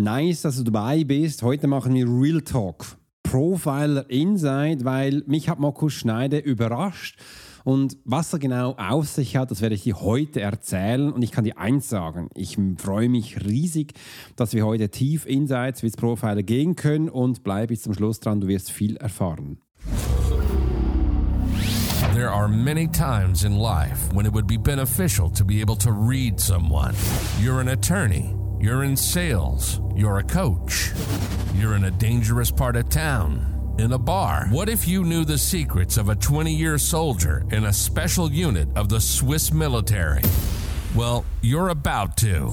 Nice, dass du dabei bist. Heute machen wir Real Talk. Profiler Inside, weil mich hat Markus Schneider überrascht. Und was er genau auf sich hat, das werde ich dir heute erzählen. Und ich kann dir eins sagen, ich freue mich riesig, dass wir heute tief Insights wie Profiler gehen können und bleib bis zum Schluss dran, du wirst viel erfahren. There are many times in life when it would be beneficial to be able to read someone. You're an attorney, you're in sales, you're a coach, you're in a dangerous part of town in a bar. What if you knew the secrets of a 20 year soldier in a special unit of the Swiss military? Well, you're about to.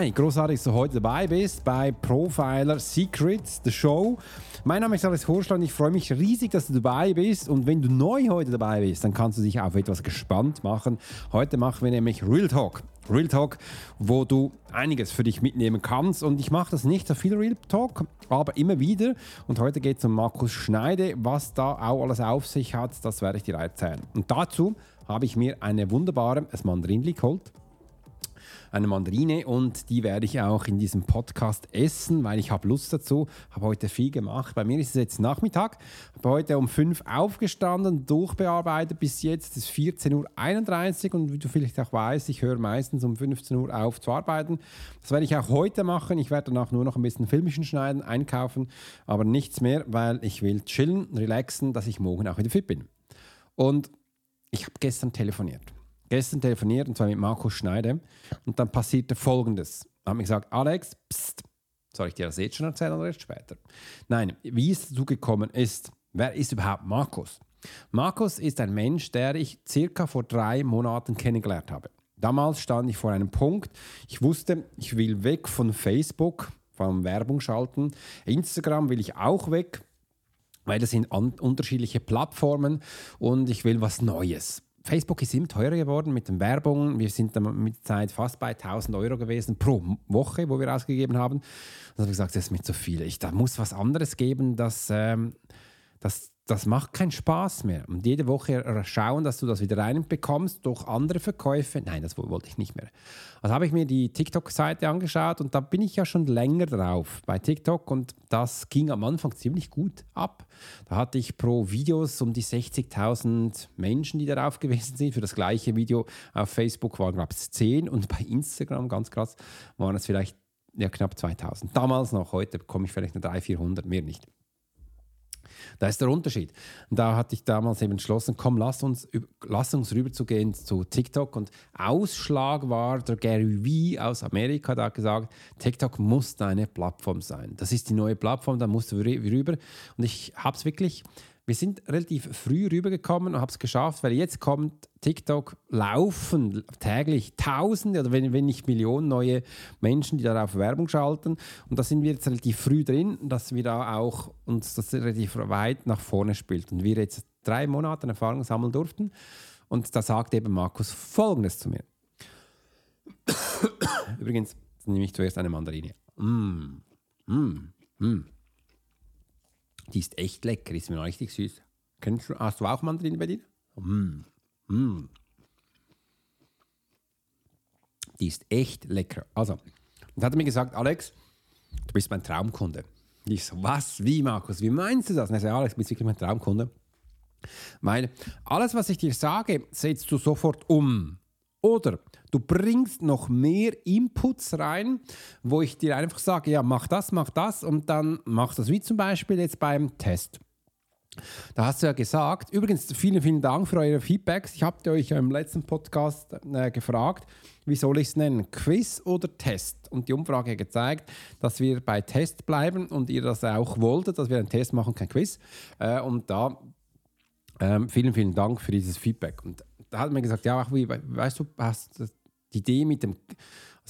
Hi, großartig, dass du heute dabei bist bei Profiler Secrets, the Show. Mein Name ist Alex Horschler und ich freue mich riesig, dass du dabei bist. Und wenn du neu heute dabei bist, dann kannst du dich auf etwas gespannt machen. Heute machen wir nämlich Real Talk. Real Talk, wo du einiges für dich mitnehmen kannst. Und ich mache das nicht so viel Real Talk, aber immer wieder. Und heute geht es um Markus Schneide. Was da auch alles auf sich hat, das werde ich dir erzählen. Und dazu habe ich mir eine wunderbare Mandarinli geholt eine Mandarine und die werde ich auch in diesem Podcast essen, weil ich habe Lust dazu. Habe heute viel gemacht. Bei mir ist es jetzt Nachmittag. Habe heute um 5 Uhr aufgestanden, durchbearbeitet bis jetzt. Es ist 14.31 Uhr und wie du vielleicht auch weißt, ich höre meistens um 15 Uhr auf zu arbeiten. Das werde ich auch heute machen. Ich werde danach nur noch ein bisschen Filmchen schneiden, einkaufen, aber nichts mehr, weil ich will chillen, relaxen, dass ich morgen auch wieder fit bin. Und ich habe gestern telefoniert gestern telefoniert und zwar mit Markus Schneider und dann passierte folgendes. Er hat mir gesagt, Alex, pst, soll ich dir das jetzt schon erzählen oder erst später? Nein, wie es dazu gekommen ist, wer ist überhaupt Markus? Markus ist ein Mensch, der ich circa vor drei Monaten kennengelernt habe. Damals stand ich vor einem Punkt, ich wusste, ich will weg von Facebook, vom Werbung schalten. Instagram will ich auch weg, weil das sind unterschiedliche Plattformen und ich will was Neues. Facebook ist immer teurer geworden mit den Werbungen. Wir sind dann mit Zeit fast bei 1000 Euro gewesen pro Woche, wo wir ausgegeben haben. Und dann habe ich gesagt, das ist mir zu viel. Ich, da muss was anderes geben, das, ähm, das das macht keinen Spaß mehr. Und jede Woche schauen, dass du das wieder reinbekommst durch andere Verkäufe. Nein, das wollte ich nicht mehr. Also habe ich mir die TikTok-Seite angeschaut und da bin ich ja schon länger drauf bei TikTok und das ging am Anfang ziemlich gut ab. Da hatte ich pro Videos um die 60.000 Menschen, die darauf gewesen sind. Für das gleiche Video auf Facebook waren, glaube ich, 10 und bei Instagram, ganz krass, waren es vielleicht ja, knapp 2000. Damals noch, heute bekomme ich vielleicht nur 300, 400, mehr nicht. Da ist der Unterschied. Und da hatte ich damals eben entschlossen, komm, lass uns, lass uns rüberzugehen zu TikTok. Und Ausschlag war der Gary Vee aus Amerika, der hat gesagt, TikTok muss deine Plattform sein. Das ist die neue Plattform, da musst du rüber. Und ich habe es wirklich wir sind relativ früh rübergekommen und haben es geschafft, weil jetzt kommt TikTok laufen täglich Tausende oder wenn, wenn nicht Millionen neue Menschen, die darauf Werbung schalten. Und da sind wir jetzt relativ früh drin, dass wir da auch uns das relativ weit nach vorne spielt. Und wir jetzt drei Monate Erfahrung sammeln durften. Und da sagt eben Markus Folgendes zu mir. Übrigens nehme ich zuerst eine Mandarine. Mm, mm, mm. Die ist echt lecker, ist mir noch richtig süß. Kennst du, hast du auch Mandarinen bei dir? Mm. Mm. Die ist echt lecker. Also, und hat er mir gesagt, Alex, du bist mein Traumkunde. Ich so, was? Wie, Markus? Wie meinst du das? Und er so, Alex, du bist wirklich mein Traumkunde. Weil alles, was ich dir sage, setzt du sofort um. Oder du bringst noch mehr Inputs rein, wo ich dir einfach sage, ja, mach das, mach das und dann mach das, wie zum Beispiel jetzt beim Test. Da hast du ja gesagt, übrigens vielen, vielen Dank für eure Feedbacks. Ich habe euch im letzten Podcast äh, gefragt, wie soll ich es nennen, Quiz oder Test? Und die Umfrage hat gezeigt, dass wir bei Test bleiben und ihr das auch wolltet, dass wir einen Test machen, kein Quiz. Äh, und da ähm, vielen, vielen Dank für dieses Feedback. Und da hat man gesagt, ja, wie, weißt du, hast die Idee mit dem,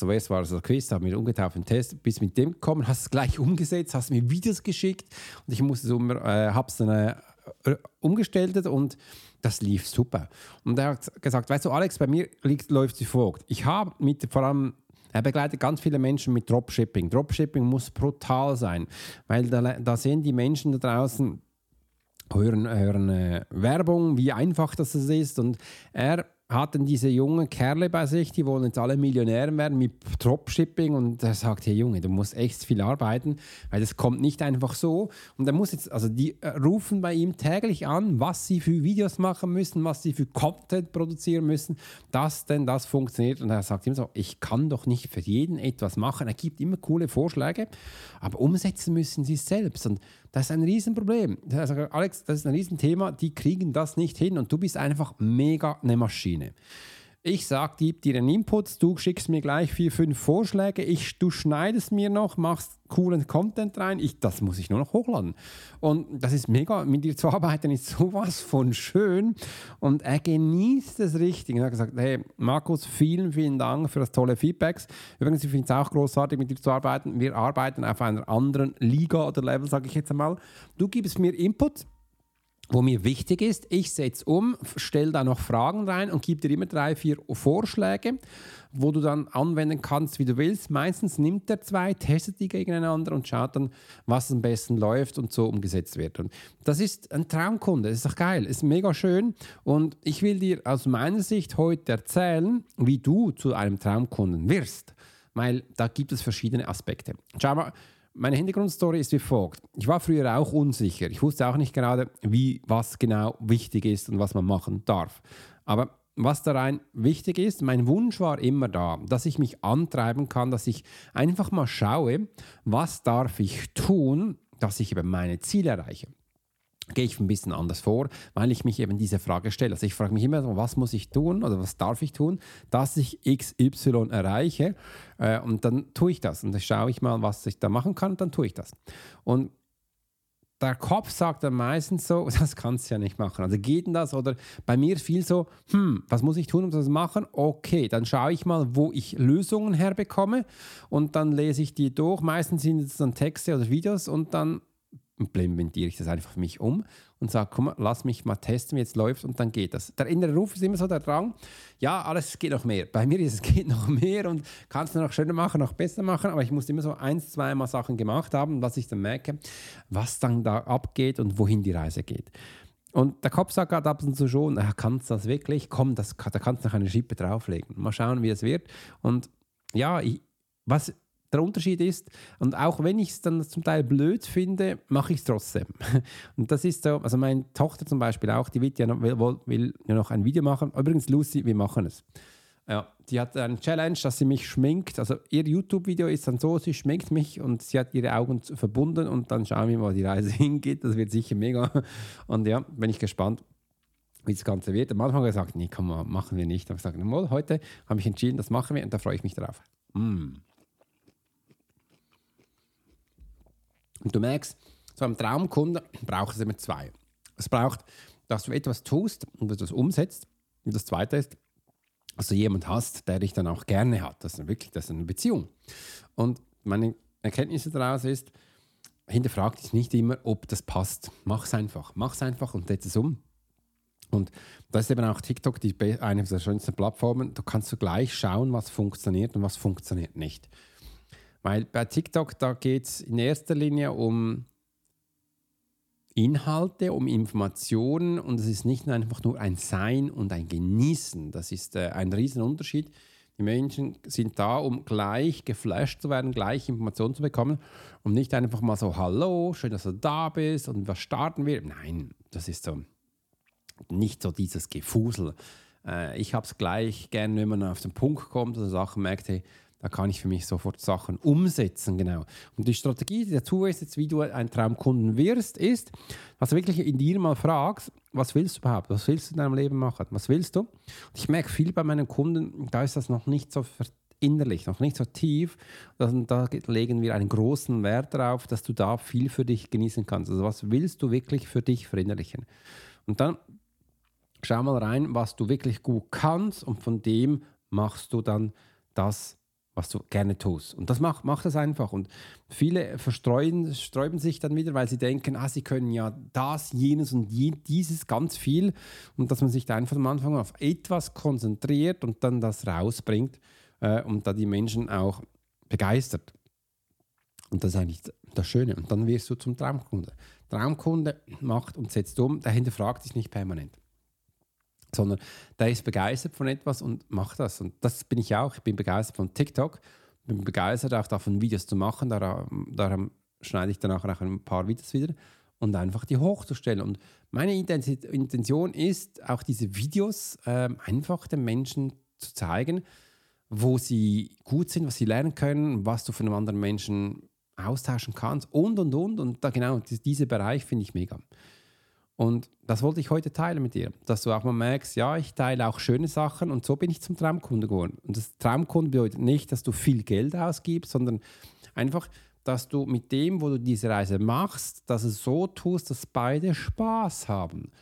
war es so ein Quiz, haben wir umgetauft im Test, bist mit dem gekommen, hast es gleich umgesetzt, hast mir Videos geschickt und ich musste so, äh, habe es dann äh, umgestellt und das lief super. Und er hat gesagt, weißt du, Alex, bei mir liegt, läuft sie folgt. Ich habe mit vor allem er begleitet ganz viele Menschen mit Dropshipping. Dropshipping muss brutal sein, weil da, da sehen die Menschen da draußen, hören, hören äh, Werbung, wie einfach das ist. Und er hatten diese jungen Kerle bei sich, die wollen jetzt alle Millionäre werden mit Dropshipping und er sagt, hey Junge, du musst echt viel arbeiten, weil das kommt nicht einfach so. Und er muss jetzt, also die äh, rufen bei ihm täglich an, was sie für Videos machen müssen, was sie für Content produzieren müssen, dass denn das funktioniert. Und er sagt immer so, ich kann doch nicht für jeden etwas machen. Er gibt immer coole Vorschläge, aber umsetzen müssen sie es selbst. Und das ist ein Riesenproblem. Also Alex, das ist ein Riesenthema. Die kriegen das nicht hin und du bist einfach mega eine Maschine. Ich sage, gib dir einen Input, du schickst mir gleich vier, fünf Vorschläge, ich, du schneidest mir noch, machst coolen Content rein, ich, das muss ich nur noch hochladen. Und das ist mega, mit dir zu arbeiten ist sowas von schön und er genießt es richtig. Er hat gesagt, hey Markus, vielen, vielen Dank für das tolle Feedback. Übrigens, ich finde es auch großartig, mit dir zu arbeiten. Wir arbeiten auf einer anderen Liga oder Level, sage ich jetzt einmal. Du gibst mir Input, wo mir wichtig ist, ich setze um, stelle da noch Fragen rein und gebe dir immer drei, vier Vorschläge, wo du dann anwenden kannst, wie du willst. Meistens nimmt er zwei, testet die gegeneinander und schaut dann, was am besten läuft und so umgesetzt wird. Und das ist ein Traumkunde, das ist doch geil, ist mega schön. Und ich will dir aus meiner Sicht heute erzählen, wie du zu einem Traumkunden wirst, weil da gibt es verschiedene Aspekte. Schau mal, meine Hintergrundstory ist wie folgt. Ich war früher auch unsicher. Ich wusste auch nicht gerade, wie was genau wichtig ist und was man machen darf. Aber was da rein wichtig ist, mein Wunsch war immer da, dass ich mich antreiben kann, dass ich einfach mal schaue, was darf ich tun, dass ich eben meine Ziele erreiche gehe ich ein bisschen anders vor, weil ich mich eben diese Frage stelle. Also ich frage mich immer, was muss ich tun oder was darf ich tun, dass ich XY erreiche äh, und dann tue ich das und dann schaue ich mal, was ich da machen kann und dann tue ich das. Und der Kopf sagt dann meistens so, das kannst du ja nicht machen. Also geht denn das? Oder bei mir viel so, hm, was muss ich tun, um das zu machen? Okay, dann schaue ich mal, wo ich Lösungen herbekomme und dann lese ich die durch. Meistens sind es dann Texte oder Videos und dann implementiere ich das einfach für mich um und sage, komm, lass mich mal testen, wie es läuft und dann geht das. Der innere Ruf ist immer so der Drang, ja, alles geht noch mehr. Bei mir ist es geht noch mehr und kannst du noch schöner machen, noch besser machen, aber ich muss immer so ein, zweimal Sachen gemacht haben, dass ich dann merke, was dann da abgeht und wohin die Reise geht. Und der Kopf sagt gerade ab und zu schon, kannst du das wirklich? Komm, das, da kannst du noch eine Schippe drauflegen. Mal schauen, wie es wird. Und ja, ich, was der Unterschied ist, und auch wenn ich es dann zum Teil blöd finde, mache ich es trotzdem. Und das ist so, also meine Tochter zum Beispiel auch, die will ja noch, will, will ja noch ein Video machen. Übrigens, Lucy, wir machen es. Ja, die hat eine Challenge, dass sie mich schminkt. Also ihr YouTube-Video ist dann so, sie schminkt mich und sie hat ihre Augen verbunden und dann schauen wir mal, wo die Reise hingeht. Das wird sicher mega. Und ja, bin ich gespannt, wie das Ganze wird. Am Anfang habe ich gesagt, nee, komm mal, machen wir nicht. Aber ich gesagt, heute habe ich entschieden, das machen wir und da freue ich mich drauf. Mm. Und du merkst, so einem Traumkunden braucht es immer zwei. Es braucht, dass du etwas tust und etwas umsetzt. Und das zweite ist, dass du jemanden hast, der dich dann auch gerne hat. Das ist wirklich das ist eine Beziehung. Und meine Erkenntnis daraus ist, hinterfrag dich nicht immer, ob das passt. Mach es einfach. Mach es einfach und setz es um. Und das ist eben auch TikTok, die, eine der schönsten Plattformen. Da kannst du gleich schauen, was funktioniert und was funktioniert nicht. Weil bei TikTok, da geht es in erster Linie um Inhalte, um Informationen und es ist nicht einfach nur ein Sein und ein Genießen. Das ist äh, ein Riesenunterschied. Die Menschen sind da, um gleich geflasht zu werden, gleich Informationen zu bekommen und nicht einfach mal so, hallo, schön, dass du da bist und was starten wir. Nein, das ist so nicht so dieses Gefusel. Äh, ich habe es gleich gern, wenn man auf den Punkt kommt und Sachen merkt, hey, da kann ich für mich sofort Sachen umsetzen, genau. Und die Strategie dazu ist jetzt, wie du ein Traumkunden wirst, ist, dass du wirklich in dir mal fragst, was willst du überhaupt? Was willst du in deinem Leben machen? Was willst du? Und ich merke viel bei meinen Kunden, da ist das noch nicht so innerlich, noch nicht so tief. Und da legen wir einen großen Wert darauf, dass du da viel für dich genießen kannst. Also was willst du wirklich für dich verinnerlichen? Und dann schau mal rein, was du wirklich gut kannst und von dem machst du dann das, was du gerne tust. Und das macht, macht das einfach. Und viele verstreuen sträuben sich dann wieder, weil sie denken, ah, sie können ja das, jenes und dieses ganz viel. Und dass man sich da einfach am Anfang auf etwas konzentriert und dann das rausbringt äh, und da die Menschen auch begeistert. Und das ist eigentlich das Schöne. Und dann wirst du zum Traumkunde. Traumkunde macht und setzt um, der hinterfragt sich nicht permanent sondern der ist begeistert von etwas und macht das. Und das bin ich auch. Ich bin begeistert von TikTok, bin begeistert auch davon, Videos zu machen. Daran, daran schneide ich dann auch ein paar Videos wieder und einfach die hochzustellen. Und meine Intention ist, auch diese Videos äh, einfach den Menschen zu zeigen, wo sie gut sind, was sie lernen können, was du von einem anderen Menschen austauschen kannst und und und. Und da genau, dieser Bereich finde ich mega. Und das wollte ich heute teilen mit dir, dass du auch mal merkst, ja, ich teile auch schöne Sachen und so bin ich zum Traumkunde geworden. Und das Traumkunde bedeutet nicht, dass du viel Geld ausgibst, sondern einfach, dass du mit dem, wo du diese Reise machst, dass es so tust, dass beide Spaß haben.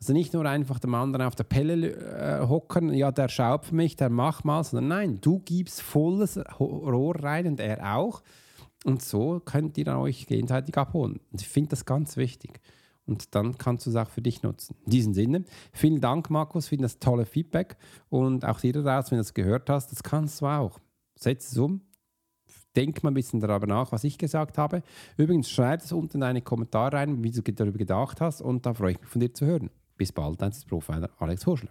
Also nicht nur einfach dem anderen auf der Pelle äh, hocken, ja, der schaut für mich, der macht mal, sondern nein, du gibst volles Rohr rein und er auch. Und so könnt ihr euch gegenseitig abholen. Und ich finde das ganz wichtig und dann kannst du es auch für dich nutzen. In diesem Sinne, vielen Dank, Markus, für das tolle Feedback und auch dir daraus, wenn du es gehört hast, das kannst du auch. Setz es um, denk mal ein bisschen darüber nach, was ich gesagt habe. Übrigens, schreib es unten in deine Kommentare rein, wie du darüber gedacht hast und da freue ich mich von dir zu hören. Bis bald, dein Profiler Alex Horschler.